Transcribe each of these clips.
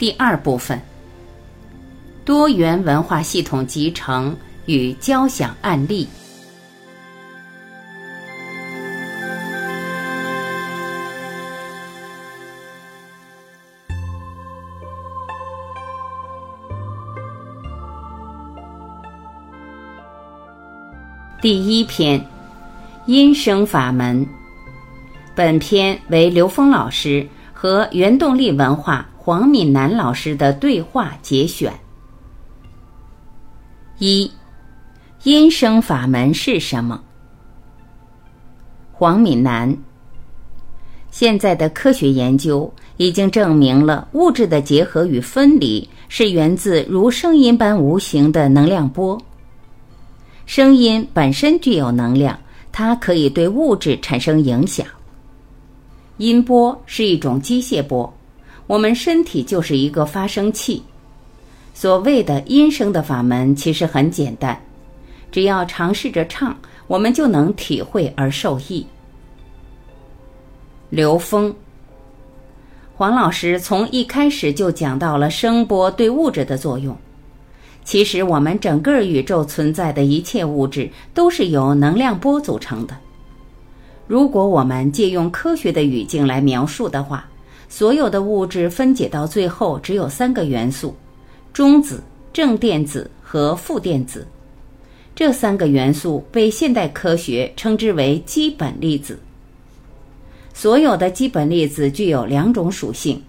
第二部分：多元文化系统集成与交响案例。第一篇：音声法门。本篇为刘峰老师和原动力文化黄敏南老师的对话节选。一，音声法门是什么？黄敏南。现在的科学研究已经证明了物质的结合与分离是源自如声音般无形的能量波。声音本身具有能量，它可以对物质产生影响。音波是一种机械波，我们身体就是一个发声器。所谓的音声的法门其实很简单，只要尝试着唱，我们就能体会而受益。刘峰，黄老师从一开始就讲到了声波对物质的作用。其实，我们整个宇宙存在的一切物质都是由能量波组成的。如果我们借用科学的语境来描述的话，所有的物质分解到最后只有三个元素：中子、正电子和负电子。这三个元素被现代科学称之为基本粒子。所有的基本粒子具有两种属性：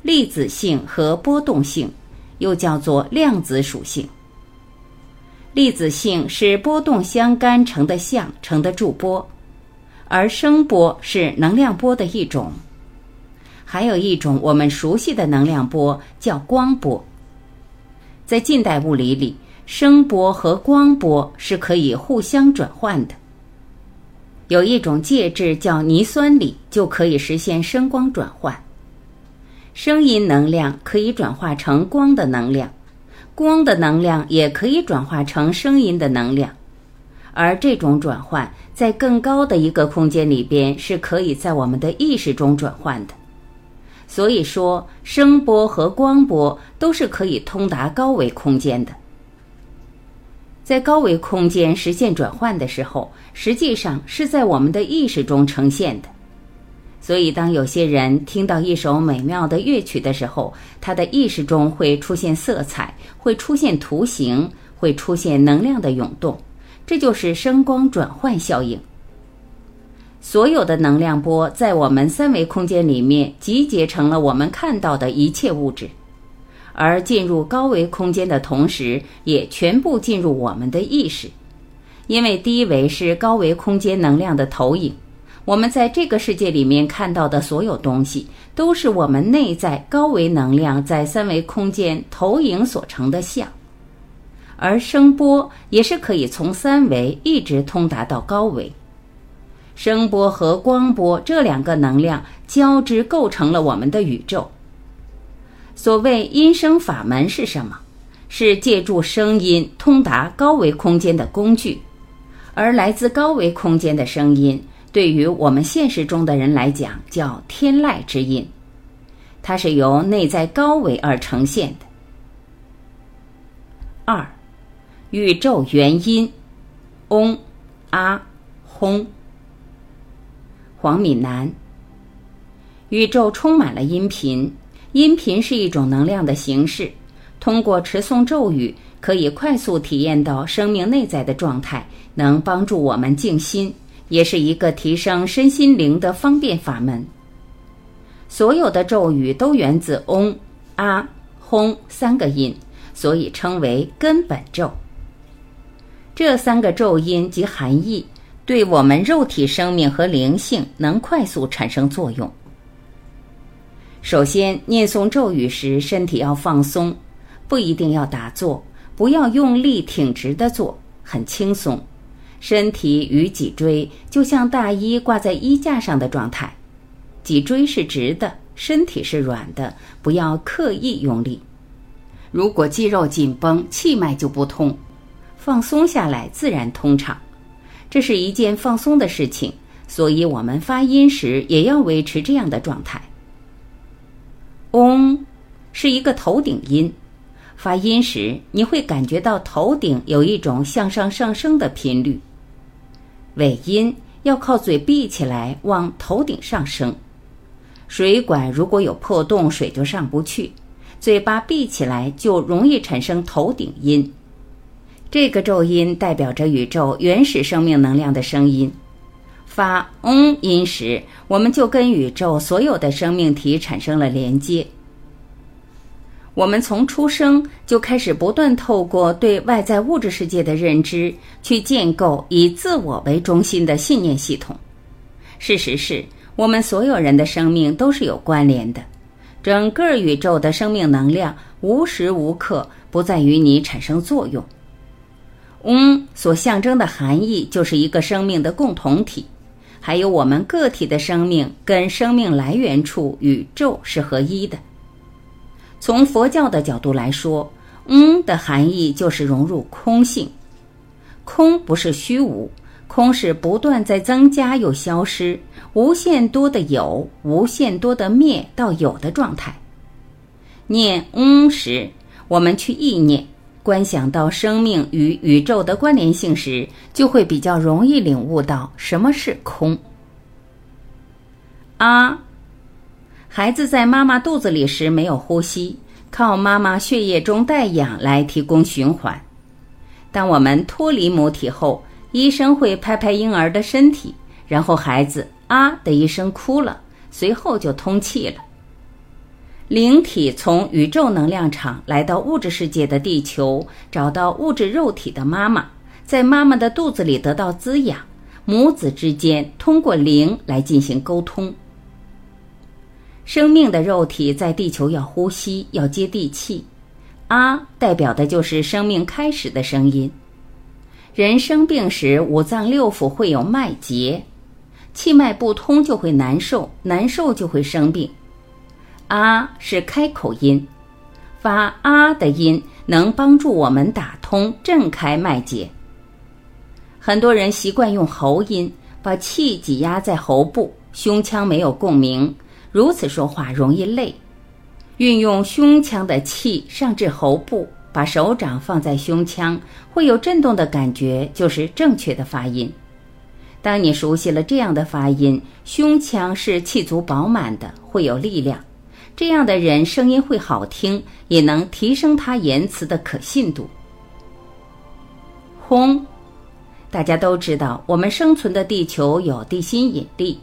粒子性和波动性。又叫做量子属性。粒子性是波动相干成的相成的驻波，而声波是能量波的一种。还有一种我们熟悉的能量波叫光波。在近代物理里，声波和光波是可以互相转换的。有一种介质叫铌酸锂，就可以实现声光转换。声音能量可以转化成光的能量，光的能量也可以转化成声音的能量，而这种转换在更高的一个空间里边是可以在我们的意识中转换的。所以说，声波和光波都是可以通达高维空间的。在高维空间实现转换的时候，实际上是在我们的意识中呈现的。所以，当有些人听到一首美妙的乐曲的时候，他的意识中会出现色彩，会出现图形，会出现能量的涌动，这就是声光转换效应。所有的能量波在我们三维空间里面集结成了我们看到的一切物质，而进入高维空间的同时，也全部进入我们的意识，因为低维是高维空间能量的投影。我们在这个世界里面看到的所有东西，都是我们内在高维能量在三维空间投影所成的像，而声波也是可以从三维一直通达到高维。声波和光波这两个能量交织构成了我们的宇宙。所谓音声法门是什么？是借助声音通达高维空间的工具，而来自高维空间的声音。对于我们现实中的人来讲，叫天籁之音，它是由内在高维而呈现的。二，宇宙元音，嗡，啊，轰。黄敏南。宇宙充满了音频，音频是一种能量的形式，通过持诵咒语，可以快速体验到生命内在的状态，能帮助我们静心。也是一个提升身心灵的方便法门。所有的咒语都源自嗡、啊、轰三个音，所以称为根本咒。这三个咒音及含义，对我们肉体生命和灵性能快速产生作用。首先，念诵咒语时，身体要放松，不一定要打坐，不要用力挺直的坐，很轻松。身体与脊椎就像大衣挂在衣架上的状态，脊椎是直的，身体是软的，不要刻意用力。如果肌肉紧绷，气脉就不通；放松下来，自然通畅。这是一件放松的事情，所以我们发音时也要维持这样的状态。嗡，是一个头顶音。发音时，你会感觉到头顶有一种向上上升的频率。尾音要靠嘴闭起来往头顶上升。水管如果有破洞，水就上不去。嘴巴闭起来就容易产生头顶音。这个咒音代表着宇宙原始生命能量的声音。发“嗡”音时，我们就跟宇宙所有的生命体产生了连接。我们从出生就开始不断透过对外在物质世界的认知，去建构以自我为中心的信念系统。事实是我们所有人的生命都是有关联的，整个宇宙的生命能量无时无刻不在与你产生作用。嗡所象征的含义就是一个生命的共同体，还有我们个体的生命跟生命来源处宇宙是合一的。从佛教的角度来说，“嗯”的含义就是融入空性。空不是虚无，空是不断在增加又消失，无限多的有，无限多的灭到有的状态。念“嗯”时，我们去意念、观想到生命与宇宙的关联性时，就会比较容易领悟到什么是空。啊。孩子在妈妈肚子里时没有呼吸，靠妈妈血液中带氧来提供循环。当我们脱离母体后，医生会拍拍婴儿的身体，然后孩子啊的一声哭了，随后就通气了。灵体从宇宙能量场来到物质世界的地球，找到物质肉体的妈妈，在妈妈的肚子里得到滋养，母子之间通过灵来进行沟通。生命的肉体在地球要呼吸，要接地气，啊，代表的就是生命开始的声音。人生病时，五脏六腑会有脉结，气脉不通就会难受，难受就会生病。啊是开口音，发啊的音能帮助我们打通、震开脉结。很多人习惯用喉音，把气挤压在喉部，胸腔没有共鸣。如此说话容易累，运用胸腔的气上至喉部，把手掌放在胸腔，会有震动的感觉，就是正确的发音。当你熟悉了这样的发音，胸腔是气足饱满的，会有力量，这样的人声音会好听，也能提升他言辞的可信度。轰，大家都知道，我们生存的地球有地心引力，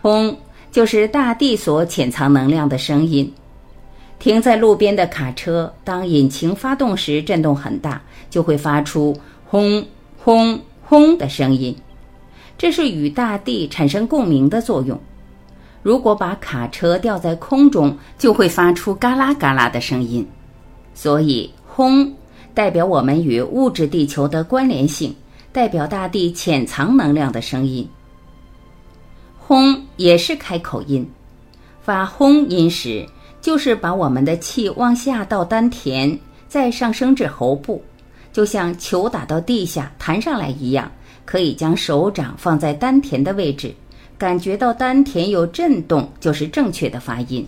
轰。就是大地所潜藏能量的声音。停在路边的卡车，当引擎发动时震动很大，就会发出轰轰轰的声音，这是与大地产生共鸣的作用。如果把卡车吊在空中，就会发出嘎啦嘎啦的声音。所以轰代表我们与物质地球的关联性，代表大地潜藏能量的声音。轰也是开口音，发轰音时，就是把我们的气往下到丹田，再上升至喉部，就像球打到地下弹上来一样。可以将手掌放在丹田的位置，感觉到丹田有震动，就是正确的发音。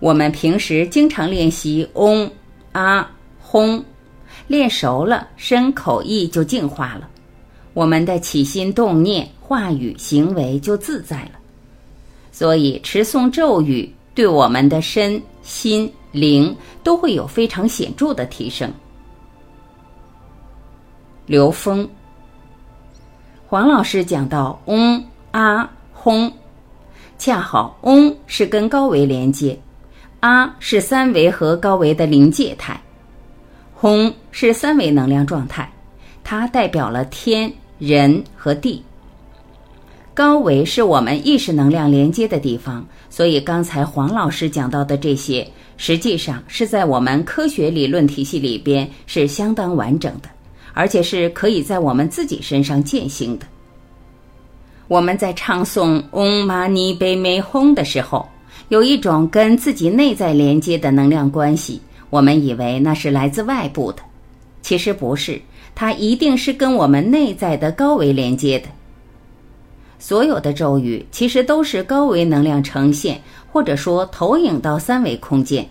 我们平时经常练习嗡、啊、轰，练熟了，身口意就净化了。我们的起心动念。话语行为就自在了，所以持诵咒语对我们的身心灵都会有非常显著的提升。刘峰，黄老师讲到嗡啊轰，恰好嗡是跟高维连接，啊是三维和高维的临界态，轰是三维能量状态，它代表了天人和地。高维是我们意识能量连接的地方，所以刚才黄老师讲到的这些，实际上是在我们科学理论体系里边是相当完整的，而且是可以在我们自己身上践行的。我们在唱诵 Om Mani Padme Hum 的时候，有一种跟自己内在连接的能量关系，我们以为那是来自外部的，其实不是，它一定是跟我们内在的高维连接的。所有的咒语其实都是高维能量呈现，或者说投影到三维空间。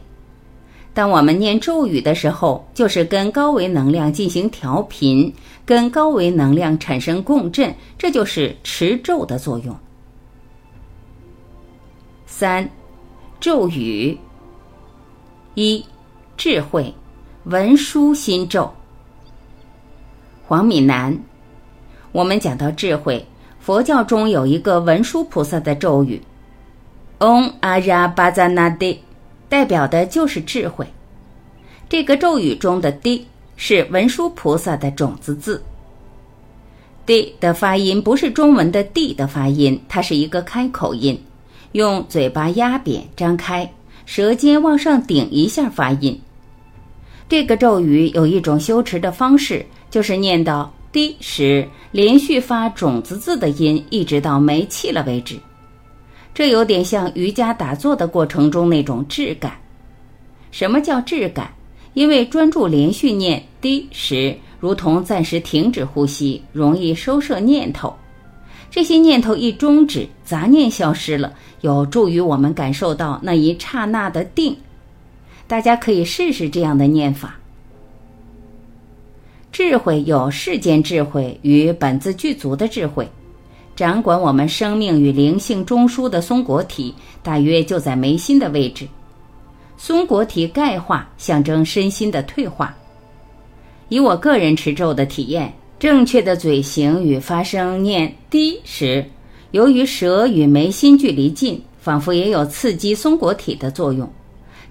当我们念咒语的时候，就是跟高维能量进行调频，跟高维能量产生共振，这就是持咒的作用。三，咒语。一，智慧，文殊心咒。黄敏南，我们讲到智慧，佛教中有一个文殊菩萨的咒语，Om Ara b a z a n a d。代表的就是智慧。这个咒语中的 “d” 是文殊菩萨的种子字。“d” 的发音不是中文的 “d” 的发音，它是一个开口音，用嘴巴压扁、张开，舌尖往上顶一下发音。这个咒语有一种修持的方式，就是念到 “d” 时，连续发种子字的音，一直到没气了为止。这有点像瑜伽打坐的过程中那种质感。什么叫质感？因为专注连续念“滴”时，如同暂时停止呼吸，容易收摄念头。这些念头一终止，杂念消失了，有助于我们感受到那一刹那的定。大家可以试试这样的念法。智慧有世间智慧与本自具足的智慧。掌管我们生命与灵性中枢的松果体，大约就在眉心的位置。松果体钙化，象征身心的退化。以我个人持咒的体验，正确的嘴型与发声念“滴”时，由于舌与眉心距离近，仿佛也有刺激松果体的作用。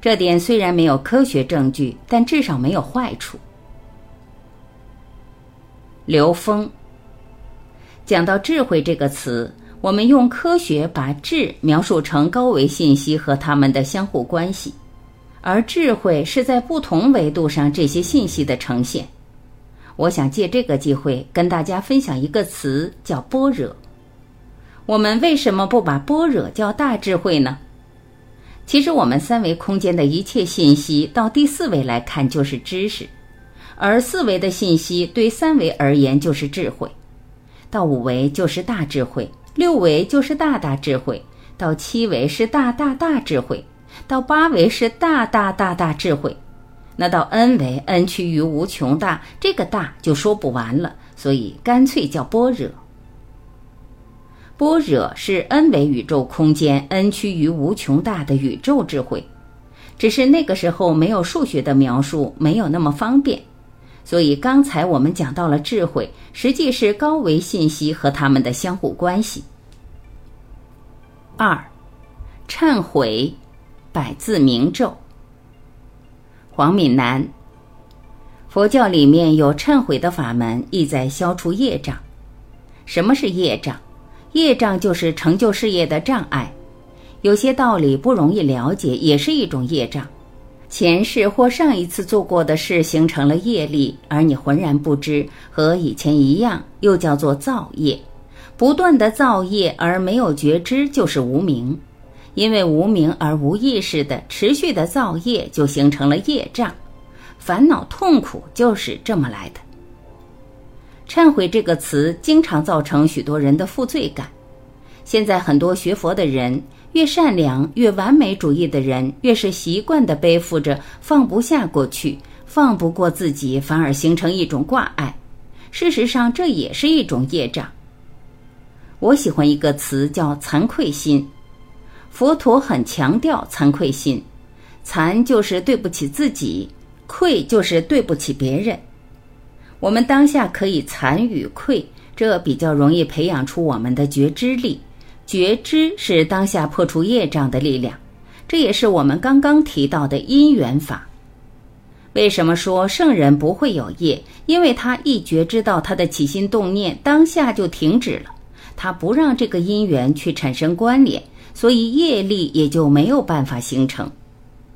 这点虽然没有科学证据，但至少没有坏处。刘峰。讲到智慧这个词，我们用科学把智描述成高维信息和它们的相互关系，而智慧是在不同维度上这些信息的呈现。我想借这个机会跟大家分享一个词，叫般若。我们为什么不把般若叫大智慧呢？其实我们三维空间的一切信息到第四维来看就是知识，而四维的信息对三维而言就是智慧。到五维就是大智慧，六维就是大大智慧，到七维是大大大智慧，到八维是大大大大智慧，那到 n 维，n 趋于无穷大，这个大就说不完了，所以干脆叫般若。般若是 n 维宇宙空间 n 趋于无穷大的宇宙智慧，只是那个时候没有数学的描述，没有那么方便。所以刚才我们讲到了智慧，实际是高维信息和它们的相互关系。二，忏悔，百字明咒。黄敏南，佛教里面有忏悔的法门，意在消除业障。什么是业障？业障就是成就事业的障碍。有些道理不容易了解，也是一种业障。前世或上一次做过的事形成了业力，而你浑然不知，和以前一样，又叫做造业。不断的造业而没有觉知，就是无明。因为无明而无意识的持续的造业，就形成了业障。烦恼痛苦就是这么来的。忏悔这个词，经常造成许多人的负罪感。现在很多学佛的人。越善良、越完美主义的人，越是习惯地背负着放不下过去、放不过自己，反而形成一种挂碍。事实上，这也是一种业障。我喜欢一个词叫“惭愧心”。佛陀很强调惭愧心，惭就是对不起自己，愧就是对不起别人。我们当下可以惭与愧，这比较容易培养出我们的觉知力。觉知是当下破除业障的力量，这也是我们刚刚提到的因缘法。为什么说圣人不会有业？因为他一觉知到他的起心动念，当下就停止了，他不让这个因缘去产生关联，所以业力也就没有办法形成。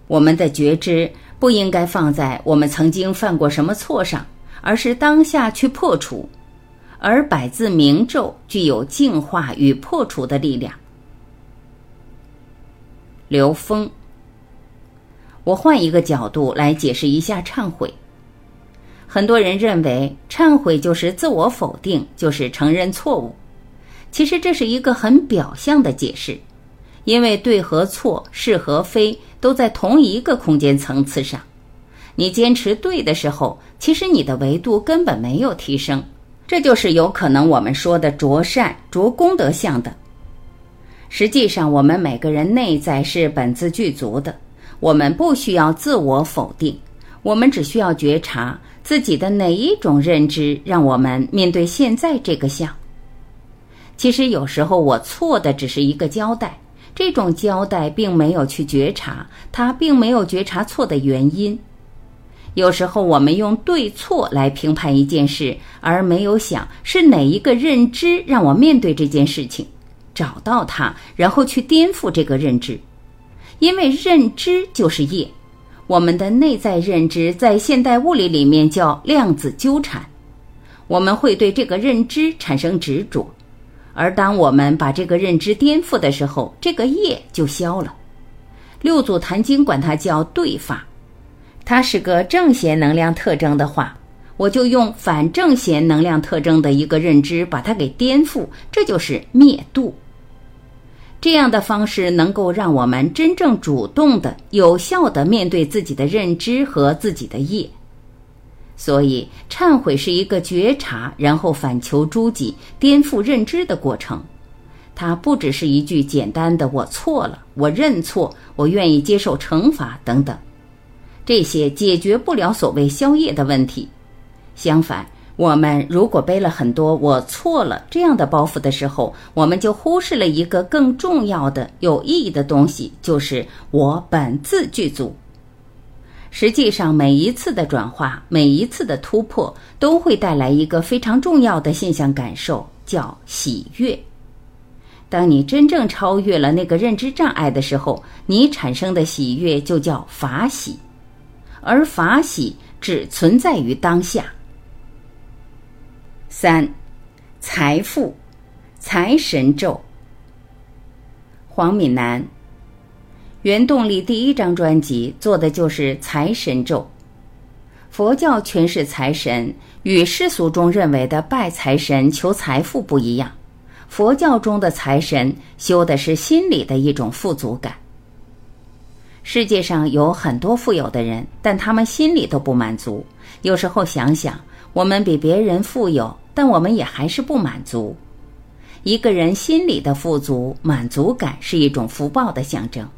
我们的觉知不应该放在我们曾经犯过什么错上，而是当下去破除。而百字明咒具有净化与破除的力量。刘峰，我换一个角度来解释一下忏悔。很多人认为忏悔就是自我否定，就是承认错误。其实这是一个很表象的解释，因为对和错、是和非都在同一个空间层次上。你坚持对的时候，其实你的维度根本没有提升。这就是有可能我们说的着善、着功德相的。实际上，我们每个人内在是本自具足的，我们不需要自我否定，我们只需要觉察自己的哪一种认知让我们面对现在这个相。其实有时候我错的只是一个交代，这种交代并没有去觉察，他并没有觉察错的原因。有时候我们用对错来评判一件事，而没有想是哪一个认知让我面对这件事情，找到它，然后去颠覆这个认知。因为认知就是业，我们的内在认知在现代物理里面叫量子纠缠，我们会对这个认知产生执着，而当我们把这个认知颠覆的时候，这个业就消了。六祖坛经管它叫对法。它是个正弦能量特征的话，我就用反正弦能量特征的一个认知把它给颠覆，这就是灭度。这样的方式能够让我们真正主动的、有效的面对自己的认知和自己的业。所以，忏悔是一个觉察，然后反求诸己、颠覆认知的过程。它不只是一句简单的“我错了，我认错，我愿意接受惩罚”等等。这些解决不了所谓宵夜的问题。相反，我们如果背了很多“我错了”这样的包袱的时候，我们就忽视了一个更重要的、有意义的东西，就是我本自具足。实际上，每一次的转化，每一次的突破，都会带来一个非常重要的现象感受，叫喜悦。当你真正超越了那个认知障碍的时候，你产生的喜悦就叫法喜。而法喜只存在于当下。三，财富，财神咒。黄敏南，原动力第一张专辑做的就是财神咒。佛教诠释财神与世俗中认为的拜财神求财富不一样，佛教中的财神修的是心理的一种富足感。世界上有很多富有的人，但他们心里都不满足。有时候想想，我们比别人富有，但我们也还是不满足。一个人心里的富足、满足感是一种福报的象征。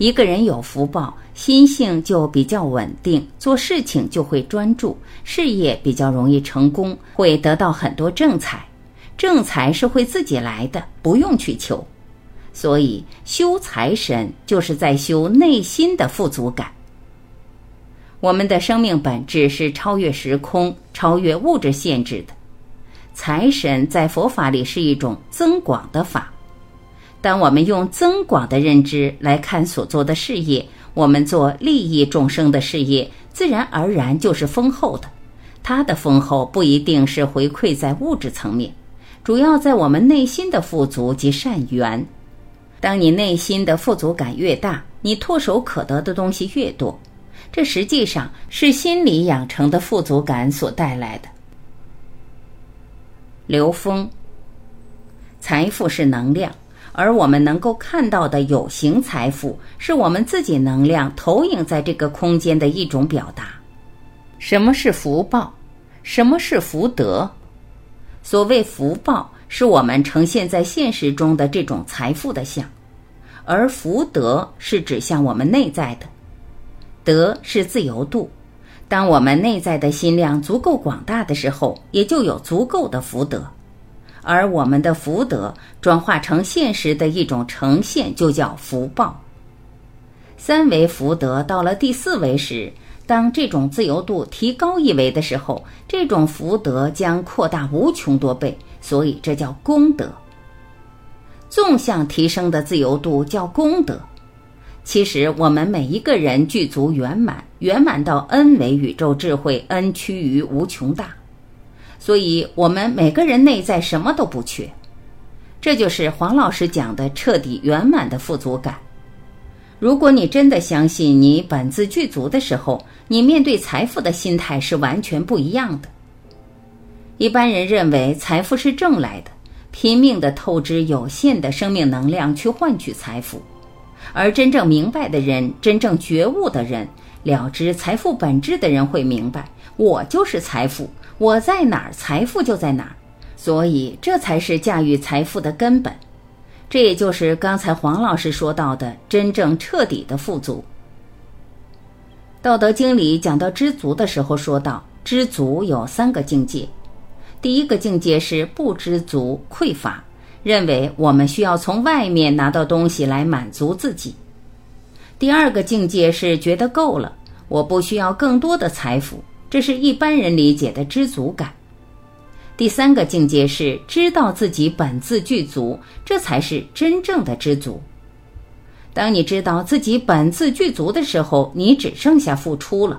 一个人有福报，心性就比较稳定，做事情就会专注，事业比较容易成功，会得到很多正财。正财是会自己来的，不用去求。所以，修财神就是在修内心的富足感。我们的生命本质是超越时空、超越物质限制的。财神在佛法里是一种增广的法。当我们用增广的认知来看所做的事业，我们做利益众生的事业，自然而然就是丰厚的。它的丰厚不一定是回馈在物质层面，主要在我们内心的富足及善缘。当你内心的富足感越大，你唾手可得的东西越多，这实际上是心理养成的富足感所带来的。刘峰，财富是能量，而我们能够看到的有形财富，是我们自己能量投影在这个空间的一种表达。什么是福报？什么是福德？所谓福报。是我们呈现在现实中的这种财富的相，而福德是指向我们内在的，德是自由度。当我们内在的心量足够广大的时候，也就有足够的福德，而我们的福德转化成现实的一种呈现，就叫福报。三维福德到了第四维时，当这种自由度提高一维的时候，这种福德将扩大无穷多倍。所以这叫功德。纵向提升的自由度叫功德。其实我们每一个人具足圆满，圆满到 n 为宇宙智慧，n 趋于无穷大。所以我们每个人内在什么都不缺。这就是黄老师讲的彻底圆满的富足感。如果你真的相信你本自具足的时候，你面对财富的心态是完全不一样的。一般人认为财富是挣来的，拼命地透支有限的生命能量去换取财富。而真正明白的人，真正觉悟的人，了知财富本质的人会明白：我就是财富，我在哪儿，财富就在哪儿。所以，这才是驾驭财富的根本。这也就是刚才黄老师说到的真正彻底的富足。《道德经》里讲到知足的时候，说到知足有三个境界。第一个境界是不知足、匮乏。认为我们需要从外面拿到东西来满足自己。第二个境界是觉得够了，我不需要更多的财富，这是一般人理解的知足感。第三个境界是知道自己本自具足，这才是真正的知足。当你知道自己本自具足的时候，你只剩下付出了。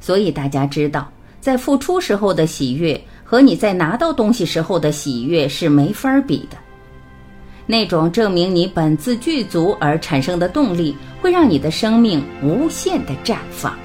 所以大家知道，在付出时候的喜悦。和你在拿到东西时候的喜悦是没法比的，那种证明你本自具足而产生的动力会让你的生命无限的绽放。